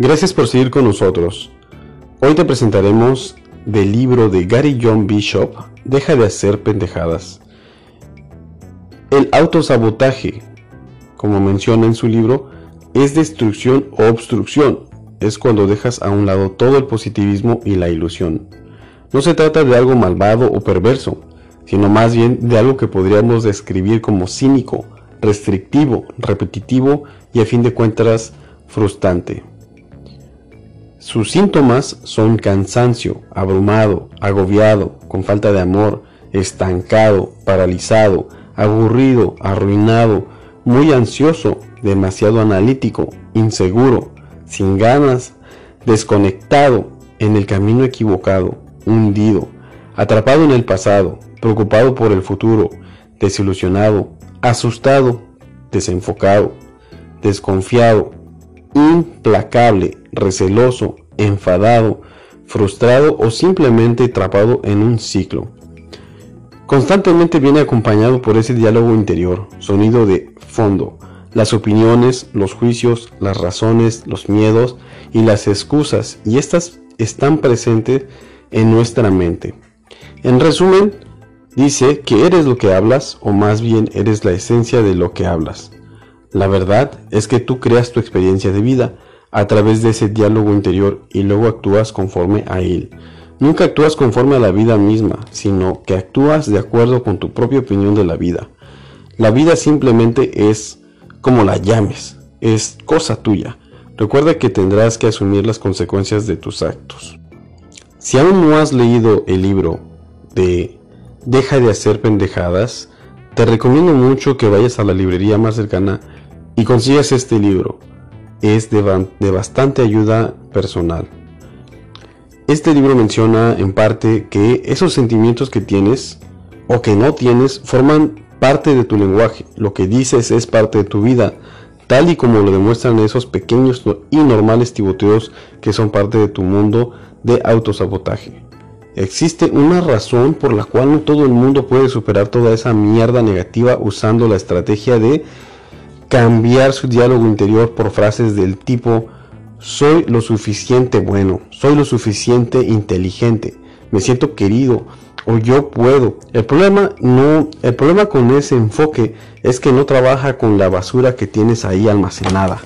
Gracias por seguir con nosotros. Hoy te presentaremos del libro de Gary John Bishop, Deja de hacer pendejadas. El autosabotaje, como menciona en su libro, es destrucción o obstrucción. Es cuando dejas a un lado todo el positivismo y la ilusión. No se trata de algo malvado o perverso, sino más bien de algo que podríamos describir como cínico, restrictivo, repetitivo y a fin de cuentas frustrante. Sus síntomas son cansancio, abrumado, agobiado, con falta de amor, estancado, paralizado, aburrido, arruinado, muy ansioso, demasiado analítico, inseguro, sin ganas, desconectado, en el camino equivocado, hundido, atrapado en el pasado, preocupado por el futuro, desilusionado, asustado, desenfocado, desconfiado, implacable, receloso, enfadado, frustrado o simplemente atrapado en un ciclo. Constantemente viene acompañado por ese diálogo interior, sonido de fondo, las opiniones, los juicios, las razones, los miedos y las excusas, y estas están presentes en nuestra mente. En resumen, dice que eres lo que hablas, o más bien eres la esencia de lo que hablas. La verdad es que tú creas tu experiencia de vida a través de ese diálogo interior y luego actúas conforme a él. Nunca actúas conforme a la vida misma, sino que actúas de acuerdo con tu propia opinión de la vida. La vida simplemente es como la llames, es cosa tuya. Recuerda que tendrás que asumir las consecuencias de tus actos. Si aún no has leído el libro de Deja de hacer pendejadas, te recomiendo mucho que vayas a la librería más cercana y consigas este libro. Es de, bastante ayuda personal. Este libro menciona en parte que esos sentimientos que tienes o que no tienes forman parte de tu lenguaje. Lo que dices es parte de tu vida, tal y como lo demuestran esos pequeños y normales tiboteos que son parte de tu mundo de autosabotaje. Existe una razón por la cual no todo el mundo puede superar toda esa mierda negativa usando la estrategia de cambiar su diálogo interior por frases del tipo soy lo suficiente bueno, soy lo suficiente inteligente, me siento querido o yo puedo. El problema no, el problema con ese enfoque es que no trabaja con la basura que tienes ahí almacenada.